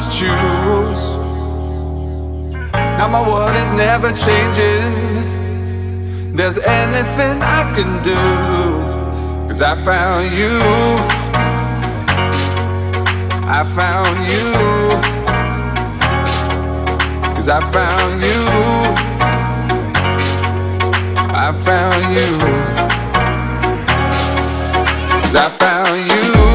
to choose. Now my world is never changing. There's anything I can do. Cause I found you. I found you. Cause I found you. I found you. Cause I found you.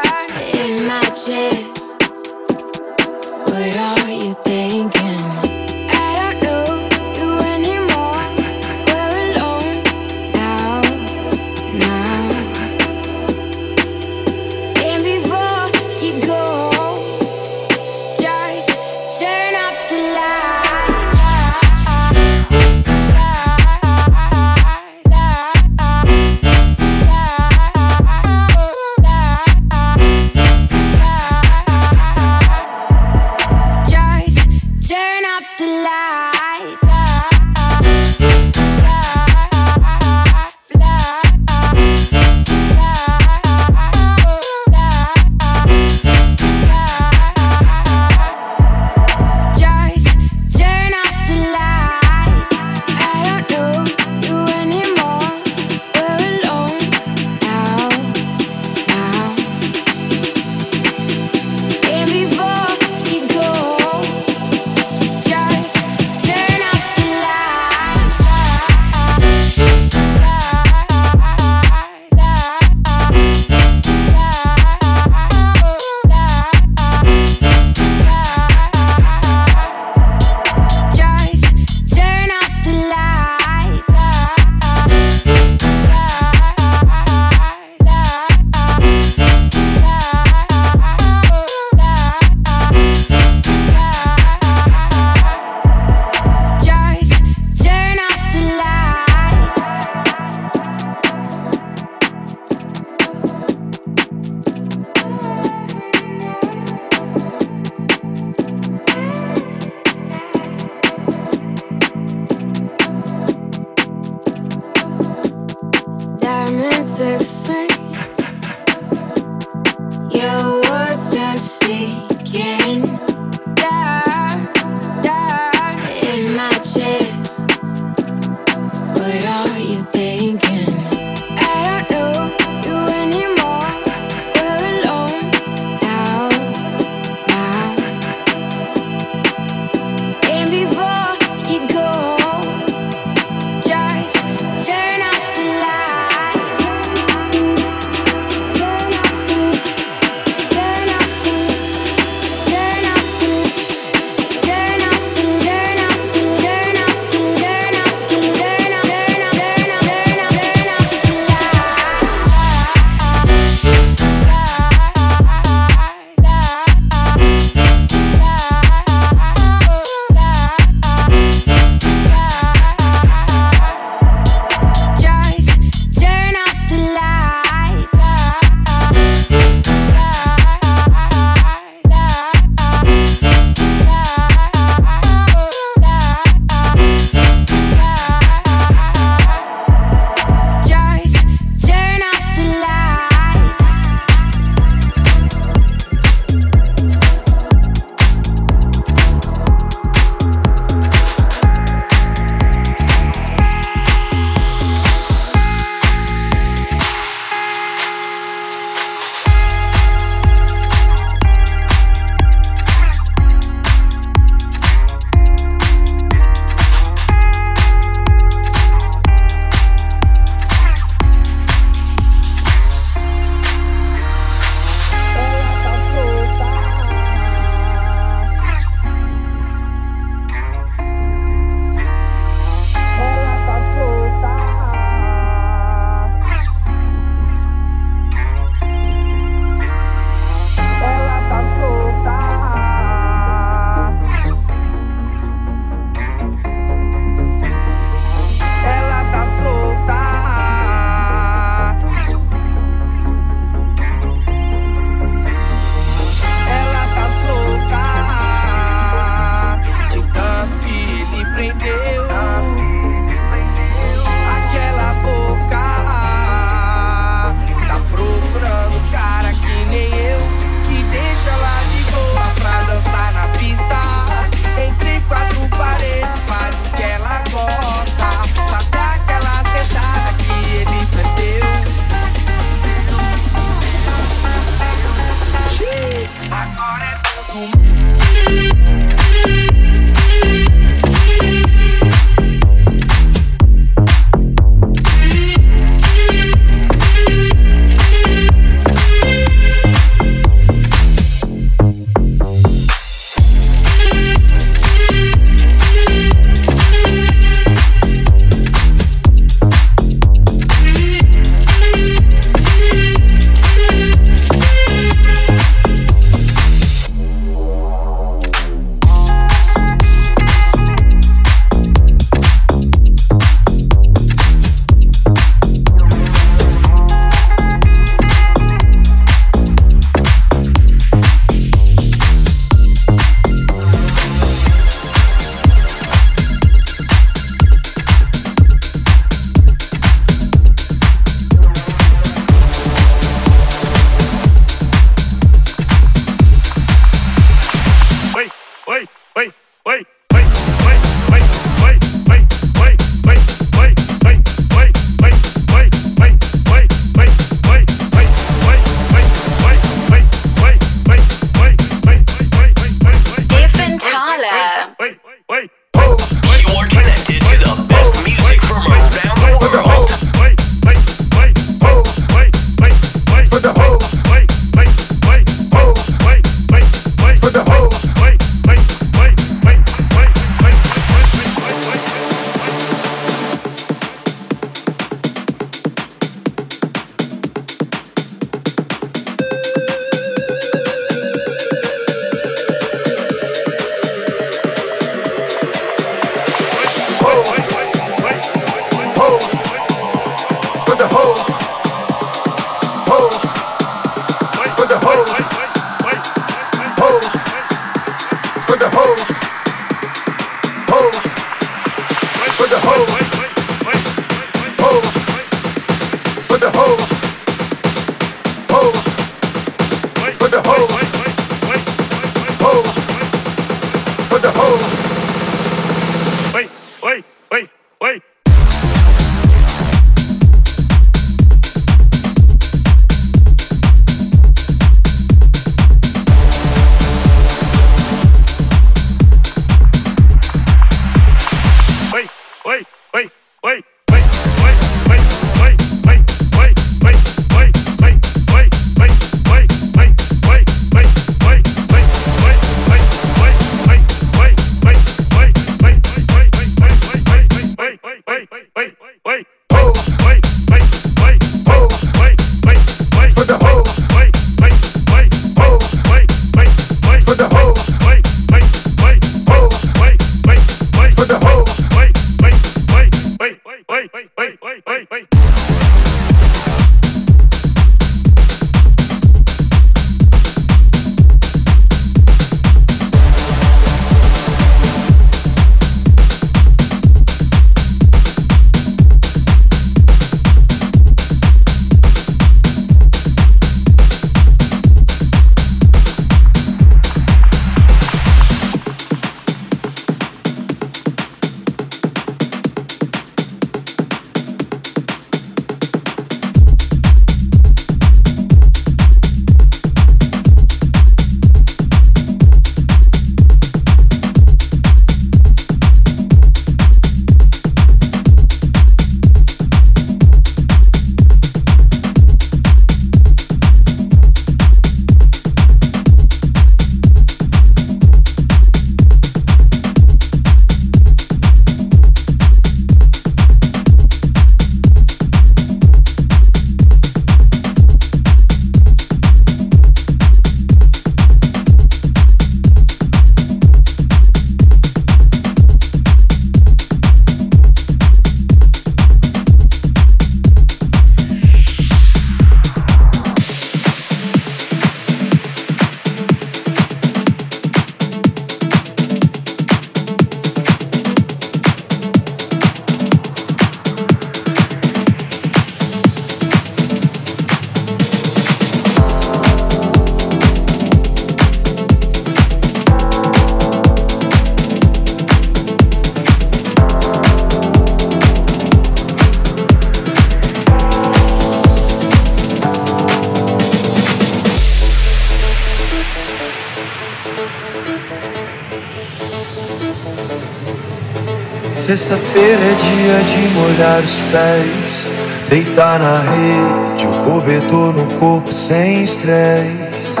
Sexta-feira é dia de molhar os pés, deitar na rede, o cobertor no corpo sem estresse.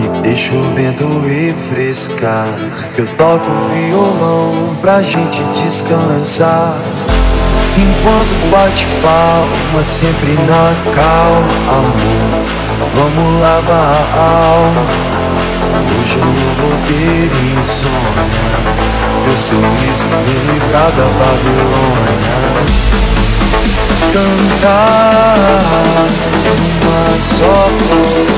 E deixa o vento refrescar. Eu toco violão pra gente descansar. Enquanto bate palma, sempre na calma, amor. Vamos lavar a alma. Hoje eu não vou ter insônia. Teu sorriso me livrar da Babilônia. Cantar uma só voz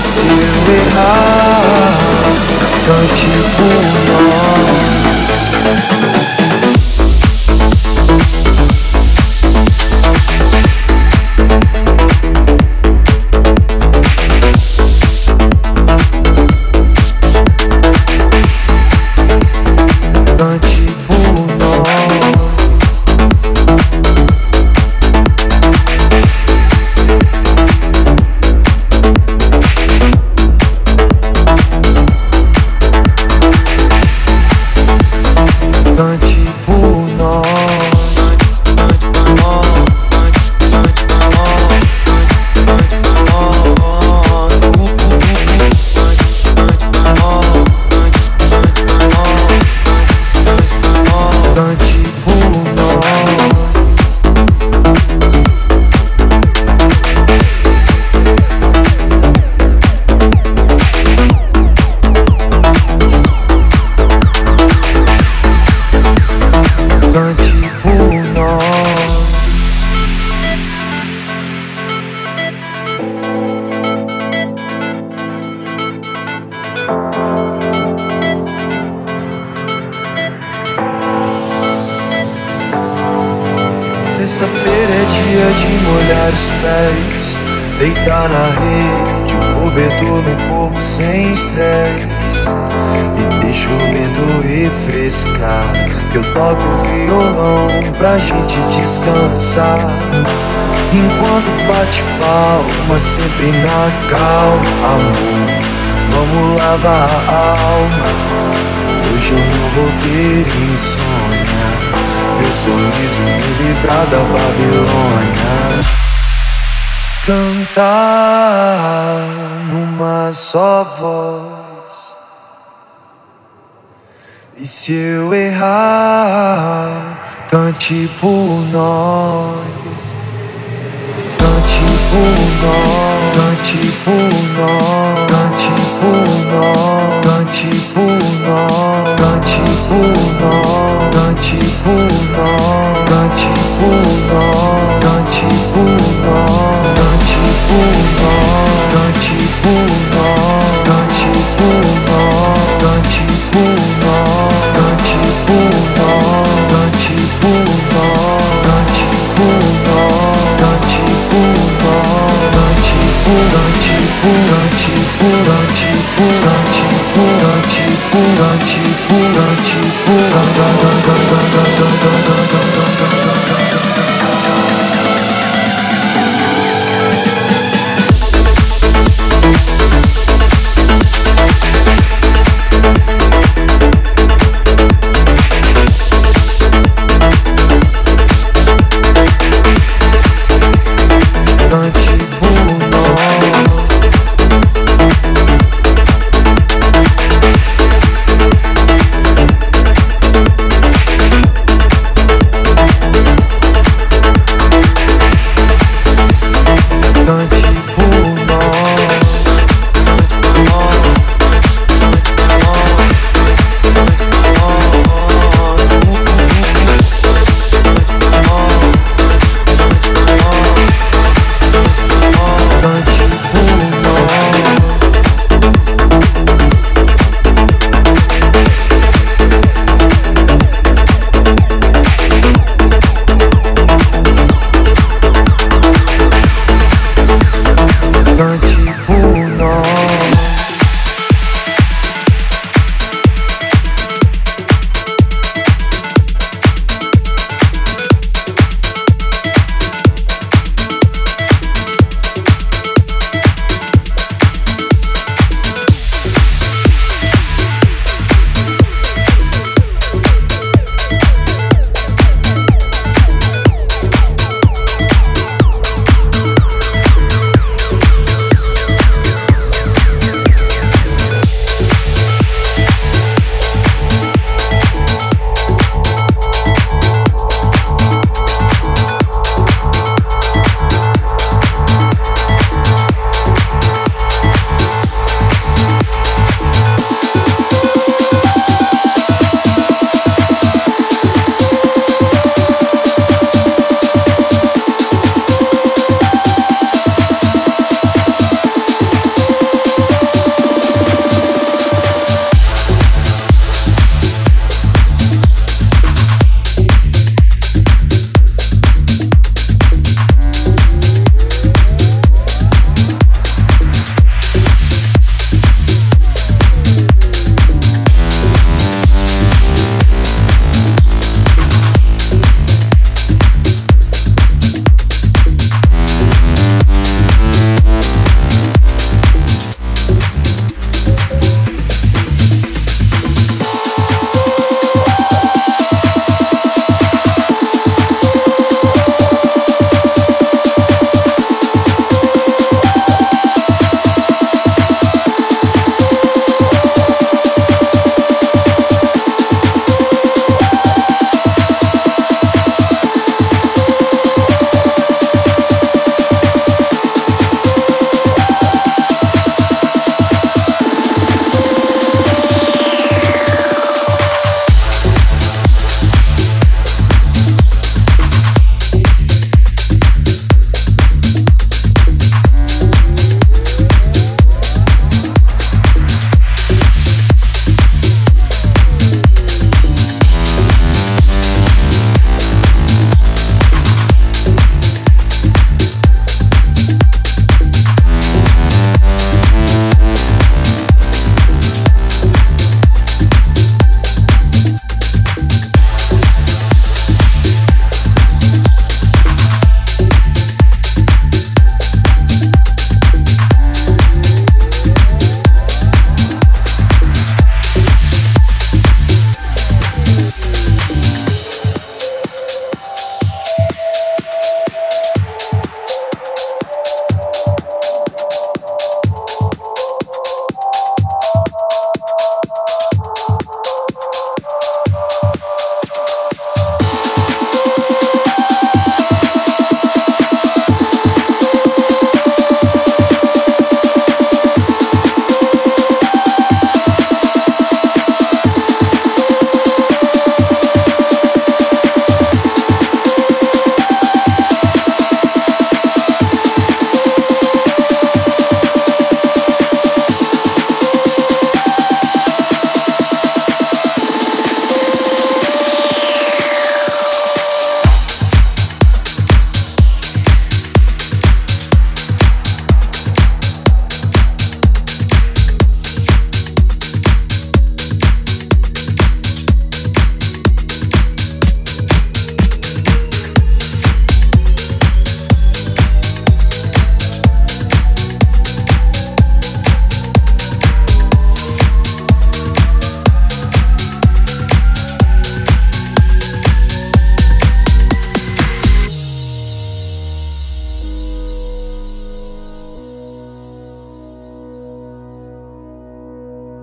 Se eu errar, cante por nós 起风了，起风了，起风了。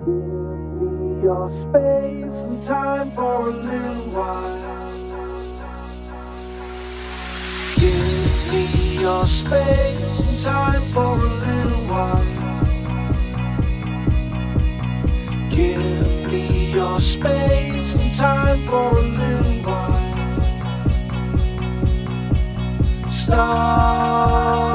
Your space and time for a little while. Give me your space and time for a little while. Give me your space and time for a little while. Stop.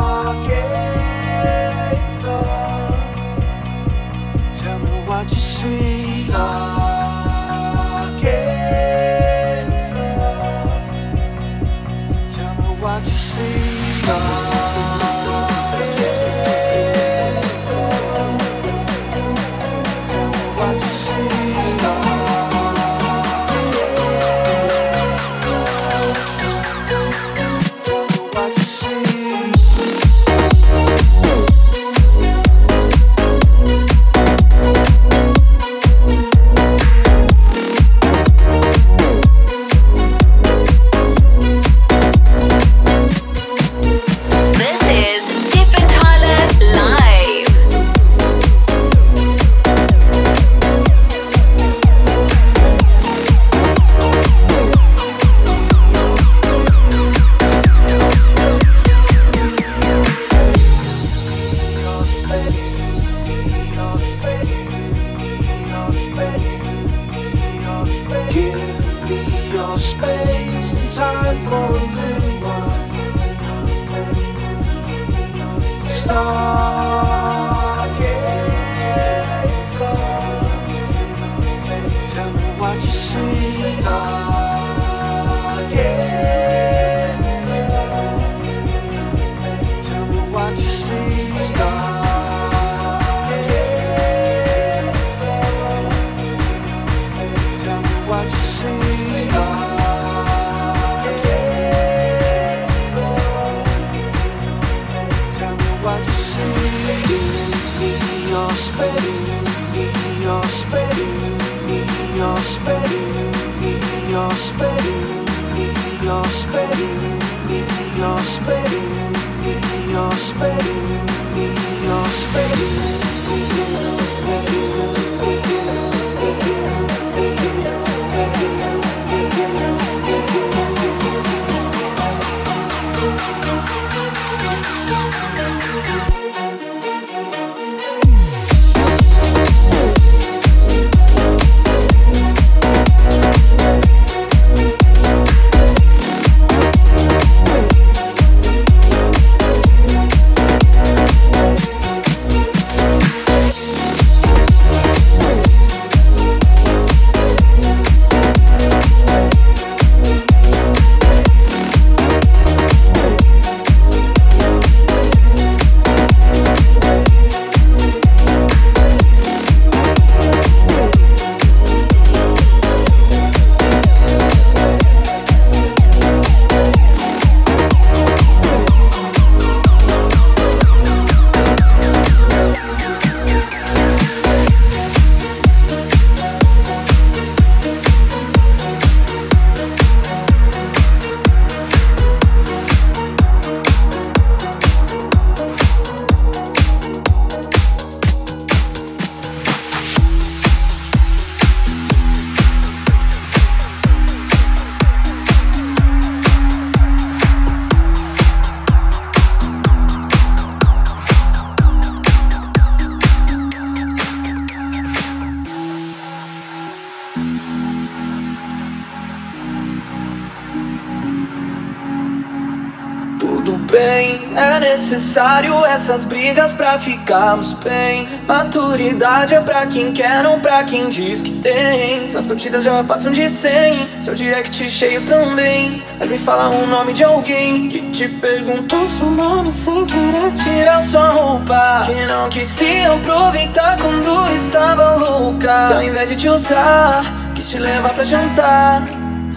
Necessário essas brigas pra ficarmos bem. Maturidade é pra quem quer, não pra quem diz que tem. Suas curtidas já passam de 100, seu direct cheio também. Mas me fala o nome de alguém que te perguntou seu nome sem querer tirar sua roupa. Que não quis se aproveitar quando estava louca. Ao invés de te usar, quis te levar pra jantar.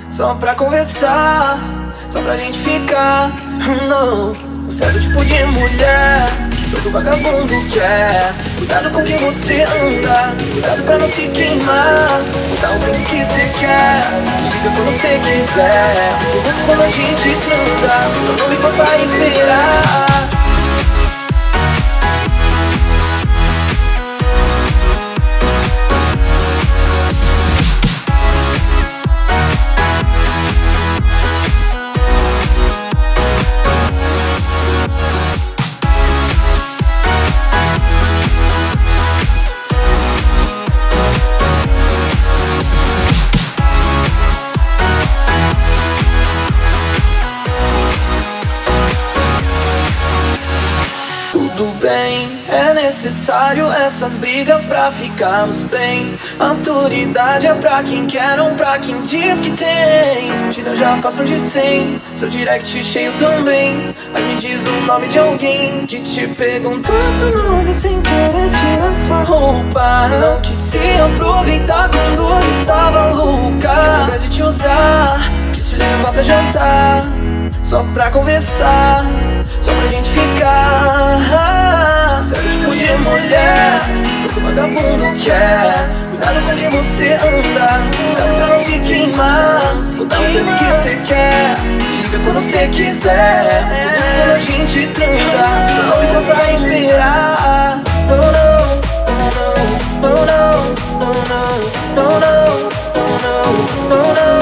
Só pra conversar, só pra gente ficar. Não. Você é do tipo de mulher que todo vagabundo quer. Cuidado com quem você anda Cuidado pra não se queimar. Dá o tempo que você quer Liga quando você quiser. Cuidado quando a gente transa Só não me faça esperar essas brigas pra ficarmos bem. Maturidade é pra quem quer, não pra quem diz que tem. Suas curtidas já passam de 100, seu direct cheio também. Mas me diz o nome de alguém que te perguntou seu nome sem querer tirar sua roupa. Não quis se aproveitar quando estava louca. Ao invés de te usar, quis te levar pra jantar. Só pra conversar, só pra gente ficar Você é tipo de mulher, todo vagabundo quer Cuidado com quem você anda, cuidado pra não se queimar Dá o tempo que você quer, me liga quando você quiser Quando a gente transa, só não faça esperar Oh no, oh no, oh no, oh no, oh no, oh no, oh no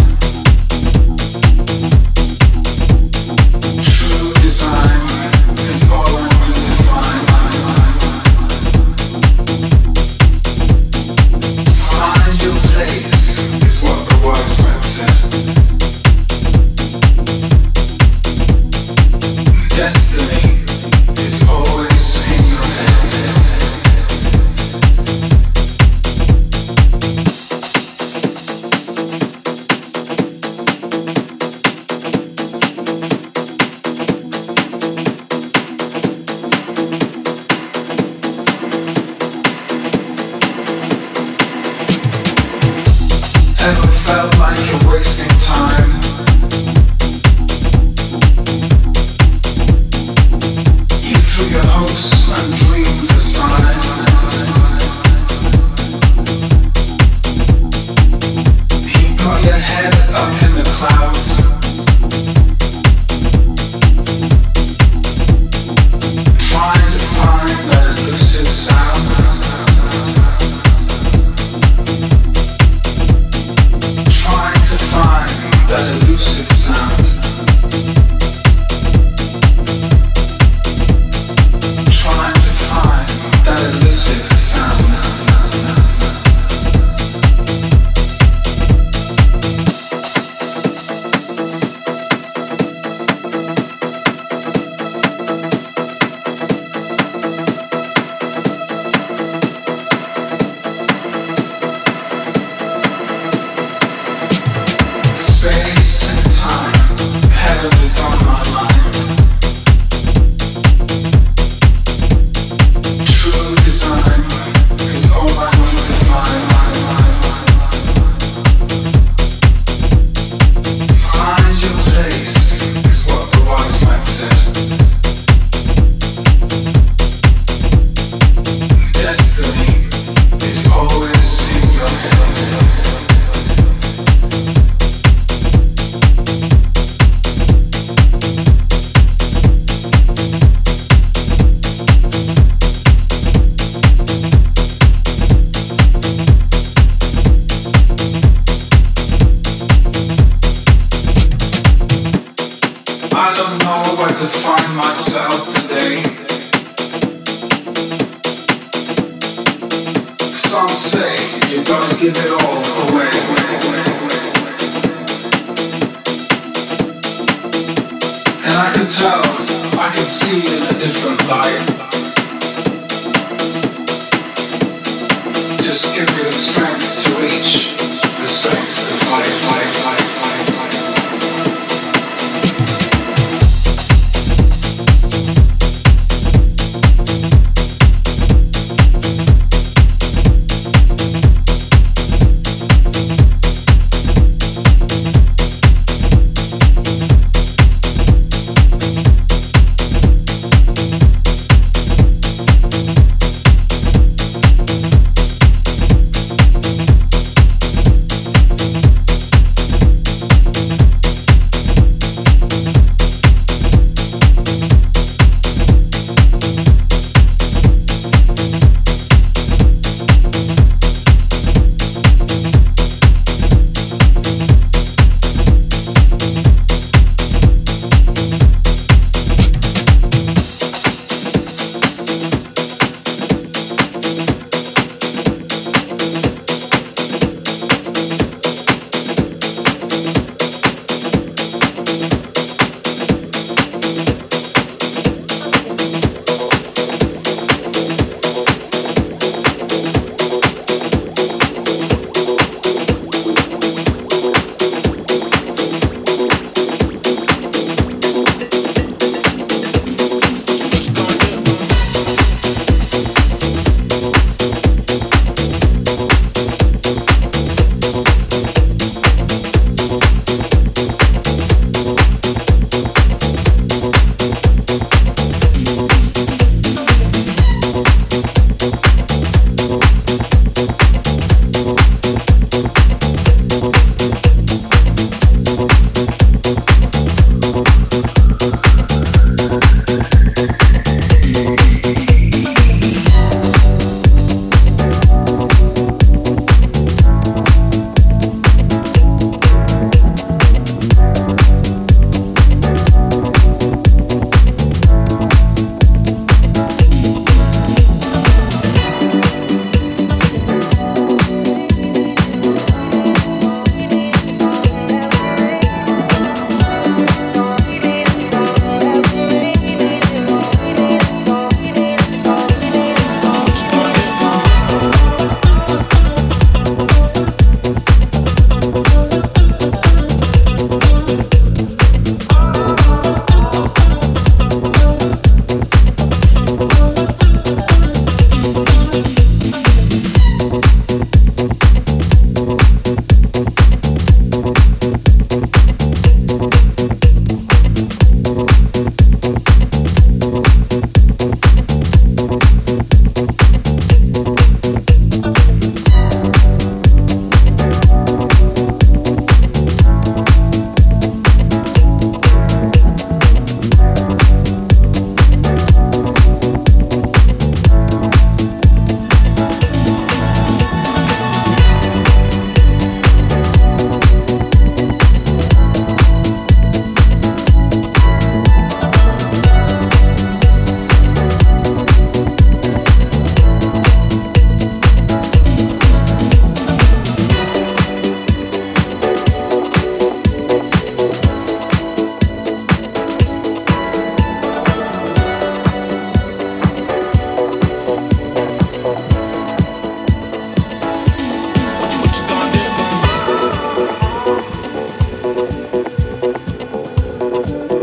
Show.